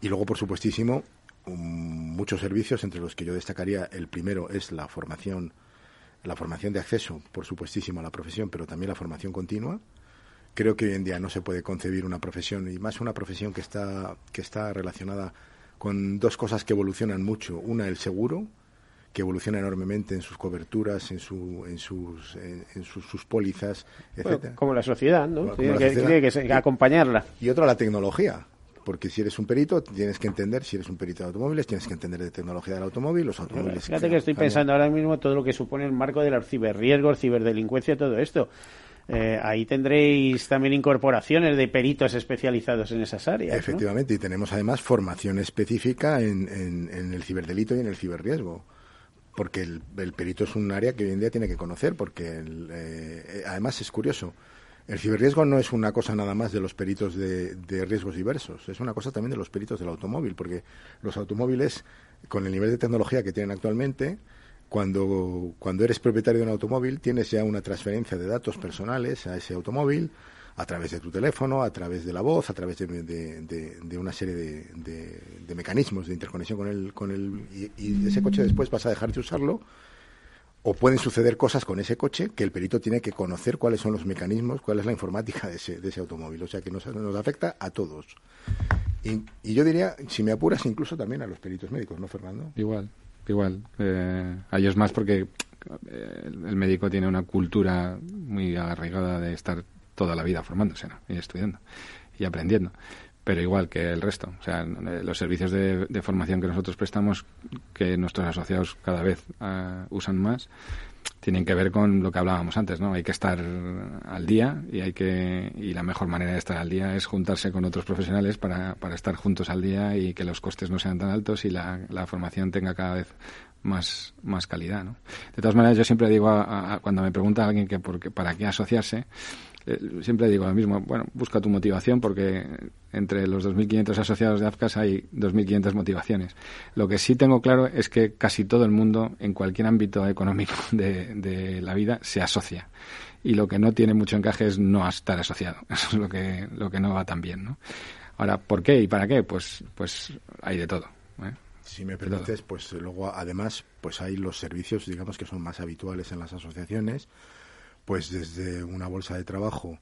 Y luego, por supuestísimo, muchos servicios, entre los que yo destacaría, el primero es la formación, la formación de acceso, por supuestísimo, a la profesión, pero también la formación continua. Creo que hoy en día no se puede concebir una profesión, y más una profesión que está, que está relacionada con dos cosas que evolucionan mucho. Una, el seguro, que evoluciona enormemente en sus coberturas, en, su, en, sus, en, en sus, sus pólizas, Bueno, etcétera. como la sociedad, ¿no? Tiene que, sociedad. tiene que ser- acompañarla. Y otra, la tecnología. Porque si eres un perito, tienes que entender, si eres un perito de automóviles, tienes que entender de tecnología del automóvil, los automóviles. Fíjate que estoy cambian. pensando ahora mismo todo lo que supone el marco de los ciberriesgos, ciberdelincuencia, todo esto. Eh, ahí tendréis también incorporaciones de peritos especializados en esas áreas. ¿no? Efectivamente, y tenemos además formación específica en, en- en el ciberdelito y en el ciberriesgo. Porque el, perito es un área que hoy en día tiene que conocer, porque el, eh, además es curioso. El ciberriesgo no es una cosa nada más de los peritos de, de, riesgos diversos, es una cosa también de los peritos del automóvil, porque los automóviles, con el nivel de tecnología que tienen actualmente, cuando, cuando eres propietario de un automóvil, tienes ya una transferencia de datos personales a ese automóvil a través de tu teléfono, a través de la voz, a través de, una serie de, mecanismos de interconexión con el, con el y, ese coche después vas a dejar de usarlo o pueden suceder cosas con ese coche que el perito tiene que conocer cuáles son los mecanismos, cuál es la informática de ese, de ese automóvil. O sea que nos, nos afecta a todos. Y, yo diría, si me apuras, incluso también a los peritos médicos, ¿no, Fernando? Igual, igual. Eh, a ellos más porque eh, el médico tiene una cultura muy arraigada de estar toda la vida formándose ¿no? y estudiando y aprendiendo pero igual que el resto. O sea, los servicios de, formación que nosotros prestamos, que nuestros asociados cada vez uh, usan más, tienen que ver con lo que hablábamos antes, ¿no? Hay que estar al día y hay que y la mejor manera de estar al día es juntarse con otros profesionales para, para estar juntos al día y que los costes no sean tan altos y la, la formación tenga cada vez más, más calidad, ¿no? De todas maneras, yo siempre digo a, cuando me pregunta alguien que por para qué asociarse, siempre digo lo mismo, bueno, busca tu motivación porque entre los 2.500 asociados de AFCAS hay 2.500 motivaciones. Lo que sí tengo claro es que casi todo el mundo, en cualquier ámbito económico de, de la vida, se asocia. Y lo que no tiene mucho encaje es no estar asociado. Eso es lo que, lo que no va tan bien, ¿no? Ahora, ¿por qué y para qué? Pues, pues hay de todo. ¿eh? Si me permites, pues luego además pues hay los servicios, digamos, que son más habituales en las asociaciones, pues desde una bolsa de trabajo,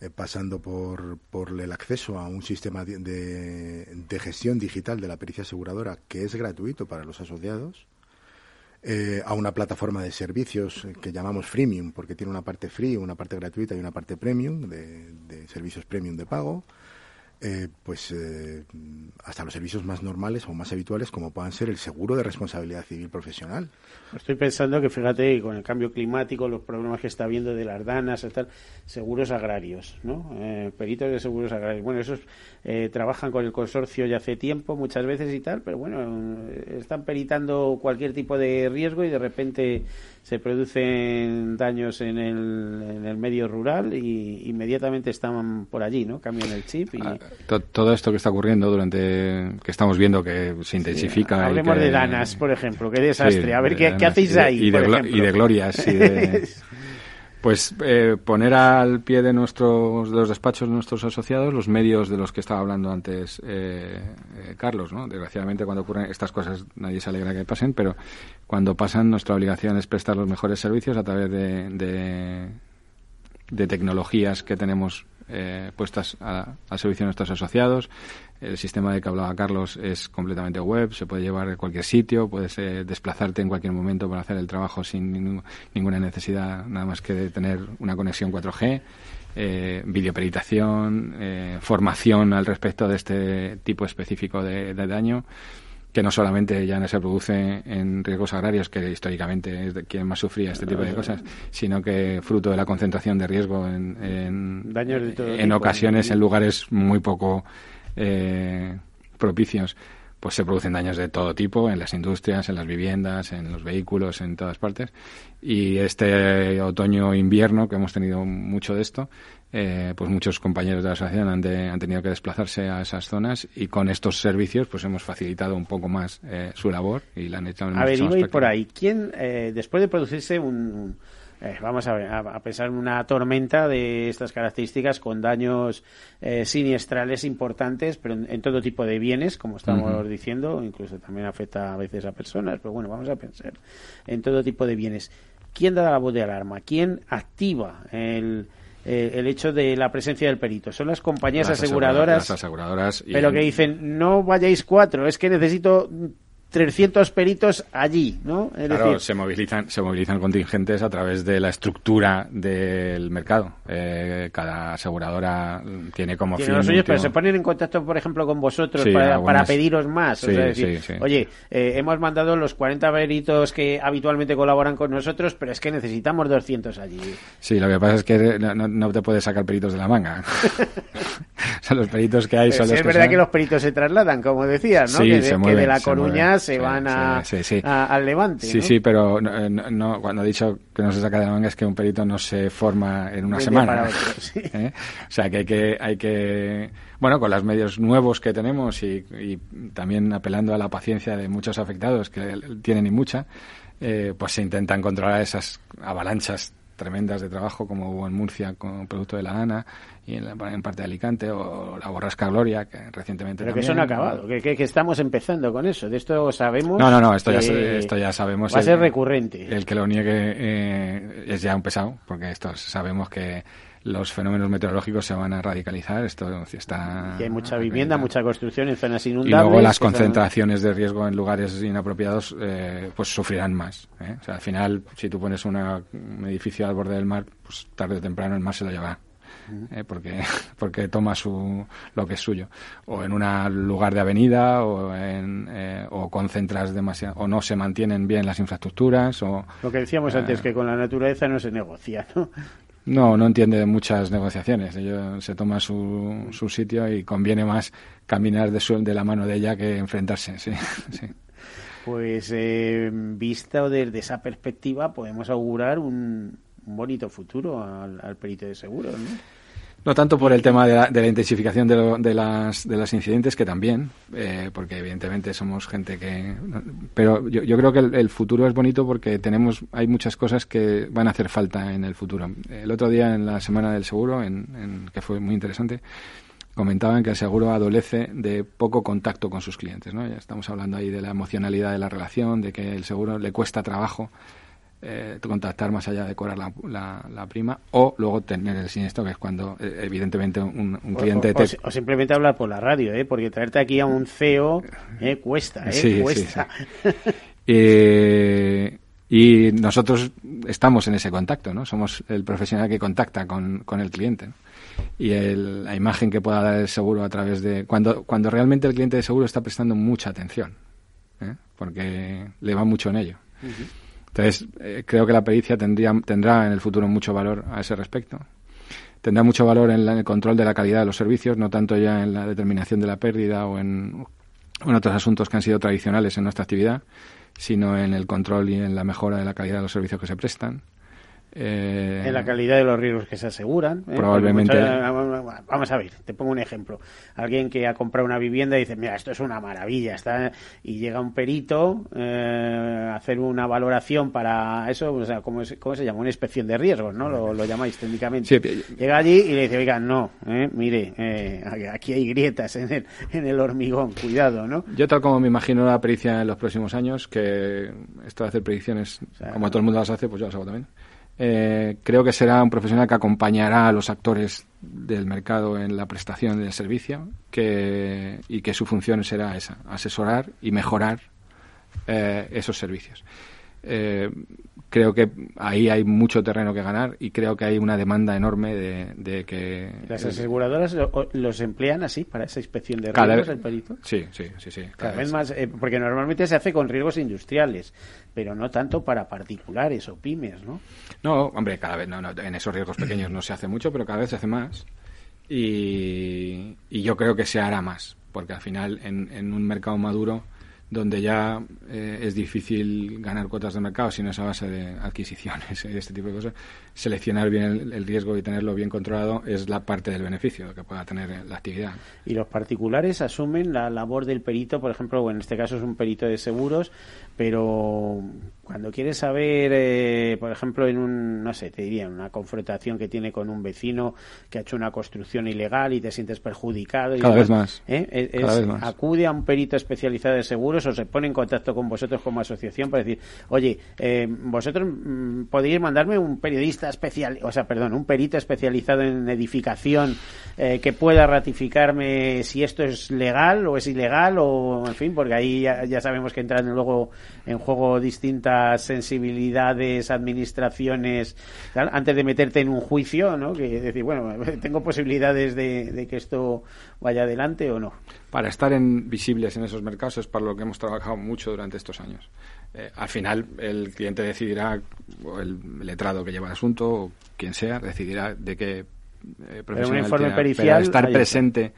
eh, pasando por, por el acceso a un sistema de, de, gestión digital de la pericia aseguradora que es gratuito para los asociados, eh, a una plataforma de servicios que llamamos freemium, porque tiene una parte free, una parte gratuita y una parte premium, de, de servicios premium de pago, eh, pues eh, hasta los servicios más normales o más habituales como puedan ser el seguro de responsabilidad civil profesional. Estoy pensando que fíjate con el cambio climático, los problemas que está habiendo de las danas, tal, seguros agrarios, ¿no? Eh, peritos de seguros agrarios. Bueno, esos eh, trabajan con el consorcio ya hace tiempo, muchas veces y tal, pero bueno, están peritando cualquier tipo de riesgo y de repente se producen daños en el, en el medio rural y inmediatamente están por allí, ¿no? Cambian el chip y... Ah, todo esto que está ocurriendo durante... que estamos viendo que se intensifica... hablemos de danas, por ejemplo, qué desastre. a ver, ¿qué, ¿qué, hacéis ahí, y, de, y de glorias y de... Pues eh, poner al pie de nuestros de los despachos de nuestros asociados los medios de los que estaba hablando antes eh, eh, Carlos, ¿no? Desgraciadamente cuando ocurren estas cosas nadie se alegra que pasen, pero cuando pasan nuestra obligación es prestar los mejores servicios a través de, de, de tecnologías que tenemos eh, puestas al servicio de nuestros asociados. El sistema de que hablaba Carlos es completamente web, se puede llevar a cualquier sitio, puedes eh, desplazarte en cualquier momento para hacer el trabajo sin ninguna necesidad, nada más que de tener una conexión 4G. Eh, videoperitación, eh, formación al respecto de este tipo específico de daño que no solamente ya no se produce en riesgos agrarios, que históricamente es de quien más sufría este tipo de cosas, sino que fruto de la concentración de riesgo en, en, en ocasiones en lugares muy poco eh, propicios pues se producen daños de todo tipo en las industrias, en las viviendas, en los vehículos, en todas partes. Y este otoño-invierno, que hemos tenido mucho de esto, eh, pues muchos compañeros de la asociación han, han, tenido que desplazarse a esas zonas y con estos servicios pues hemos facilitado un poco más eh, su labor y la han hecho A ver, iba por ahí. ¿Quién, eh, después de producirse un, eh, vamos a, ver, a, pensar en una tormenta de estas características con daños eh, siniestrales importantes, pero en, todo tipo de bienes, como estamos diciendo, incluso también afecta a veces a personas, pero bueno, vamos a pensar en todo tipo de bienes. ¿Quién da la voz de alarma? ¿Quién activa el, eh, el hecho de la presencia del perito. Son las compañías aseguradoras, aseguradoras pero que dicen, no vayáis cuatro, es que necesito 300 peritos allí, ¿no? claro, se movilizan, se movilizan contingentes a través de la estructura del mercado. Eh, cada aseguradora tiene como fin los pero se ponen en contacto, por ejemplo, con vosotros para, pediros más. o sea, decir, oye, eh, hemos mandado los 40 peritos que habitualmente colaboran con nosotros, pero es que necesitamos 200 allí. Sí, lo que pasa es que no, te puedes sacar peritos de la manga. o sea, los peritos que hay son los Es verdad que los peritos se trasladan, como decías, ¿no? que de, que de La Coruña se van a, al levante. Sí, sí, pero no, cuando he dicho que no se saca de la manga es que un perito no se forma en una semana. ¿Eh? O sea que hay que hay que bueno con los medios nuevos que tenemos y, y también apelando a la paciencia de muchos afectados que tienen y mucha, eh, pues se intentan controlar esas avalanchas tremendas de trabajo como hubo en Murcia con producto de la ANA y en, en parte de Alicante o la borrasca Gloria que recientemente pero que eso no ha acabado que, que, estamos empezando con eso de esto sabemos no no no esto ya esto ya sabemos va a ser recurrente. el que lo niegue eh, es ya un pesado porque esto sabemos que los fenómenos meteorológicos se van a radicalizar. Esto está. Y hay mucha vivienda, mucha construcción en zonas inundables. Y luego las concentraciones de riesgo en lugares inapropiados, eh, pues sufrirán más. ¿eh? O sea, al final, si tú pones un edificio al borde del mar, pues tarde o temprano el mar se lo lleva. ¿eh? porque porque toma su lo que es suyo o en un lugar de avenida o en, o concentras demasiado o no se mantienen bien las infraestructuras o lo que decíamos antes que con la naturaleza no se negocia ¿no? No, no entiende muchas negociaciones. Ella se toma su, su sitio y conviene más caminar de, su, de la mano de ella que enfrentarse. Sí, sí. Pues eh, visto desde esa perspectiva podemos augurar un, un bonito futuro al, al perito de seguros, ¿no? No tanto por el tema de la, de la intensificación de, lo, de, las, de las incidentes, que también, eh, porque evidentemente somos gente que... Pero yo, yo creo que el, el, futuro es bonito porque tenemos hay muchas cosas que van a hacer falta en el futuro. El otro día en la Semana del Seguro, en, en, que fue muy interesante, comentaban que el seguro adolece de poco contacto con sus clientes. ¿no? Ya estamos hablando ahí de la emocionalidad de la relación, de que el seguro le cuesta trabajo eh, contactar más allá de cobrar la, la, la, prima o luego tener el siniestro que es cuando eh, evidentemente un, un cliente o, te... o, simplemente hablar por la radio ¿eh? porque traerte aquí a un CEO eh, cuesta ¿eh? Sí, cuesta sí, sí. y nosotros estamos en ese contacto no somos el profesional que contacta con, con el cliente ¿no? y el, la imagen que pueda dar el seguro a través de cuando cuando realmente el cliente de seguro está prestando mucha atención ¿eh? porque le va mucho en ello uh -huh. Entonces, eh, creo que la pericia tendría, tendrá en el futuro mucho valor a ese respecto. Tendrá mucho valor en, el control de la calidad de los servicios, no tanto ya en la determinación de la pérdida o en, o en otros asuntos que han sido tradicionales en nuestra actividad, sino en el control y en la mejora de la calidad de los servicios que se prestan. Eh, en la calidad de los riesgos que se aseguran. ¿eh? Probablemente. Muchas, vamos a ver, te pongo un ejemplo. Alguien que ha comprado una vivienda y dice, mira, esto es una maravilla, está y llega un perito eh, a hacer una valoración para eso, o sea, ¿cómo, es, cómo se llama? Una inspección de riesgos, ¿no? Lo, lo llamáis técnicamente. Sí. Llega allí y le dice, oiga, no, ¿eh? mire, eh, aquí hay grietas en el, en el hormigón, cuidado, ¿no? Yo tal como me imagino la pericia en los próximos años, que esto de hacer predicciones, o sea, como todo el mundo las hace, pues yo las hago también eh, creo que será un profesional que acompañará a los actores del mercado en la prestación del servicio que, y que su función será esa, asesorar y mejorar eh, esos servicios. Eh, creo que ahí hay mucho terreno que ganar y creo que hay una demanda enorme de, de que... ¿Las aseguradoras lo, los emplean así para esa inspección de riesgos, el perito? Sí, sí, sí. sí cada, cada vez más, eh, porque normalmente se hace con riesgos industriales, pero no tanto para particulares o pymes, ¿no? No, hombre, cada vez, no, no, en esos riesgos pequeños no se hace mucho, pero cada vez se hace más y, y yo creo que se hará más, porque al final en, en un mercado maduro donde ya eh, es difícil ganar cuotas de mercado, sino es a base de adquisiciones y este tipo de cosas, seleccionar bien el, el, riesgo y tenerlo bien controlado es la parte del beneficio que pueda tener la actividad. Y los particulares asumen la labor del perito, por ejemplo, bueno, en este caso es un perito de seguros, pero cuando quieres saber, eh, por ejemplo, en un, no sé, te diría, una confrontación que tiene con un vecino que ha hecho una construcción ilegal y te sientes perjudicado. Y Cada demás, vez más. ¿eh? Es, Cada vez más. Acude a un perito especializado de seguros o se pone en contacto con vosotros como asociación para decir, oye, eh, vosotros mmm, podéis mandarme un periodista especial, o sea, perdón, un perito especializado en edificación eh, que pueda ratificarme si esto es legal o es ilegal o, en fin, porque ahí ya, ya sabemos que entran luego en juego distintas sensibilidades, administraciones, tal, antes de meterte en un juicio, ¿no? Que decir, bueno, tengo posibilidades de, de, que esto vaya adelante o no. Para estar en, visibles en esos mercados es para lo que hemos trabajado mucho durante estos años. Eh, al final el cliente decidirá, o el letrado que lleva el asunto, o quien sea, decidirá de qué eh, profesional pericial, estar presente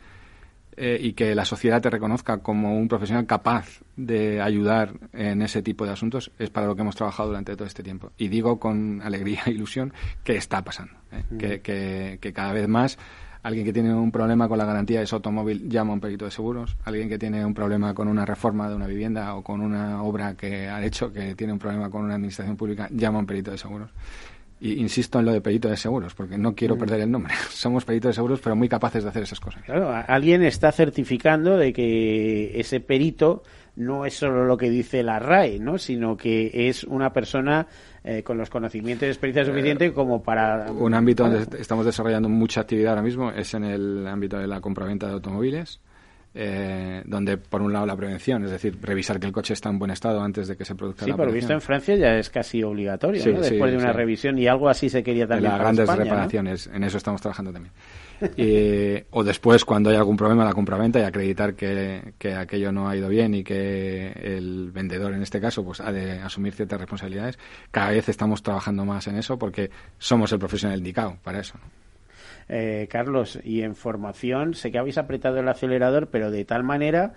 eh, y que la sociedad te reconozca como un profesional capaz de ayudar en ese tipo de asuntos es para lo que hemos trabajado durante todo este tiempo. Y digo con alegría e ilusión que está pasando, ¿eh? Mm. que, que, que cada vez más alguien que tiene un problema con la garantía de su automóvil llama a un perito de seguros, alguien que tiene un problema con una reforma de una vivienda o con una obra que ha hecho que tiene un problema con una administración pública llama a un perito de seguros. Y insisto en lo de perito de seguros, porque no quiero Mm. perder el nombre. Somos peritos de seguros, pero muy capaces de hacer esas cosas. Claro, alguien está certificando de que ese perito no es solo lo que dice la RAE, ¿no? sino que es una persona eh, con los conocimientos y experiencia suficiente como para... Un ámbito donde est- estamos desarrollando mucha actividad ahora mismo es en el ámbito de la compraventa de automóviles, eh, donde por un lado la prevención, es decir, revisar que el coche está en buen estado antes de que se produzca Sí, la por lo operación. visto en Francia ya es casi obligatorio, Sí, ¿no? sí, Después de una sí. revisión y algo así se quería también las para grandes España, ¿no? reparaciones, en eso estamos trabajando también. O después, cuando hay algún problema en la compraventa y acreditar que, que aquello no ha ido bien y que el vendedor, en este caso, pues ha de asumir ciertas responsabilidades, cada vez estamos trabajando más en eso porque somos el profesional indicado para eso. ¿no? Eh, Carlos, y en formación, sé que habéis apretado el acelerador, pero de tal manera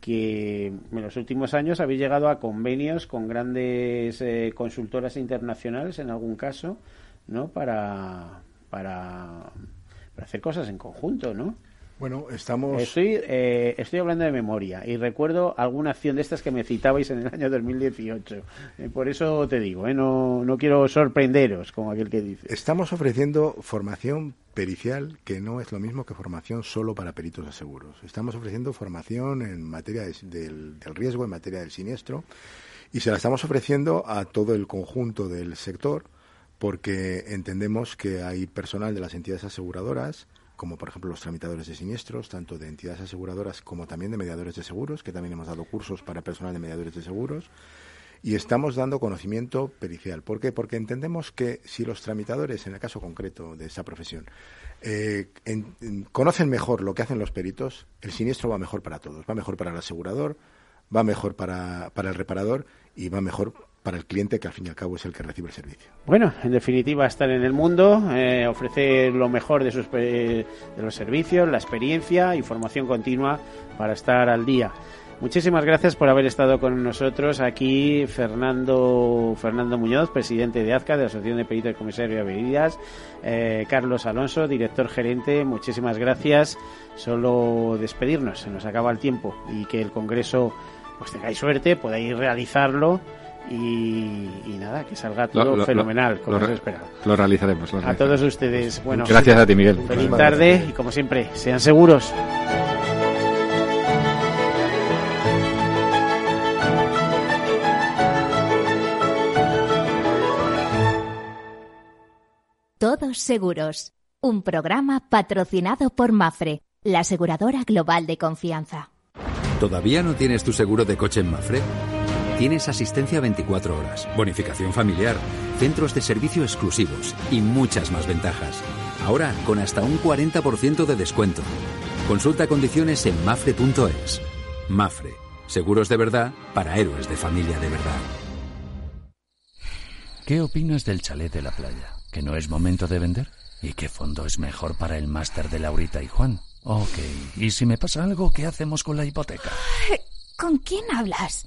que en los últimos años habéis llegado a convenios con grandes eh, consultoras internacionales, en algún caso, ¿no? Para, para, para hacer cosas en conjunto, ¿no? Bueno, estamos... Estoy, eh, estoy hablando de memoria y recuerdo alguna acción de estas que me citabais en el año 2018. Eh, por eso te digo, ¿eh? no, no quiero sorprenderos, como aquel que dice. Estamos ofreciendo formación pericial que no es lo mismo que formación solo para peritos de seguros. Estamos ofreciendo formación en materia de- del, del riesgo, en materia del siniestro, y se la estamos ofreciendo a todo el conjunto del sector porque entendemos que hay personal de las entidades aseguradoras, como por ejemplo los tramitadores de siniestros, tanto de entidades aseguradoras como también de mediadores de seguros, que también hemos dado cursos para personal de mediadores de seguros, y estamos dando conocimiento pericial. ¿Por qué? Porque entendemos que si los tramitadores, en el caso concreto de esa profesión, eh, en- en- conocen mejor lo que hacen los peritos, el siniestro va mejor para todos. Va mejor para el asegurador, va mejor para, para el reparador y va mejor para el cliente, que al fin y al cabo es el que recibe el servicio. Bueno, en definitiva, estar en el mundo, eh, ofrecer lo mejor de, sus, pe- de los servicios, la experiencia y formación continua para estar al día. Muchísimas gracias por haber estado con nosotros aquí, Fernando Fernando Muñoz, presidente de AZCA, de la Asociación de Peritos de Comisario de Bebidas, eh, Carlos Alonso, director gerente, muchísimas gracias. Solo despedirnos, se nos acaba el tiempo y que el Congreso pues tengáis suerte, podáis realizarlo y, y nada, que salga todo Lo- lo- fenomenal, como lo se espera. Lo realizaremos. lo A realizaremos. todos ustedes, bueno, Gracias a ti, Miguel. Feliz tarde y como siempre, sean seguros. Todos seguros. Un programa patrocinado por Mafre, la aseguradora global de confianza. ¿Todavía no tienes tu seguro de coche en Mafre? Tienes asistencia 24 horas, bonificación familiar, centros de servicio exclusivos y muchas más ventajas. Ahora con hasta un 40% de descuento. Consulta condiciones en mafre.es. Mafre, seguros de verdad para héroes de familia de verdad. ¿Qué opinas del chalet de la playa? ¿Que no es momento de vender? ¿Y qué fondo es mejor para el máster de Laurita y Juan? Ok, ¿y si me pasa algo, qué hacemos con la hipoteca? ¿Con quién hablas?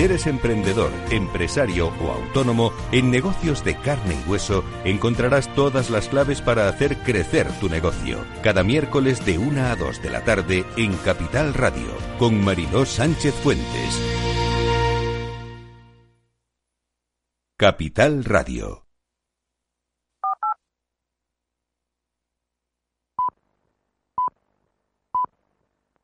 Si eres emprendedor, empresario o autónomo, en negocios de carne y hueso encontrarás todas las claves para hacer crecer tu negocio. Cada miércoles de 1 a 2 de la tarde en Capital Radio, con Mariló Sánchez Fuentes. Capital Radio.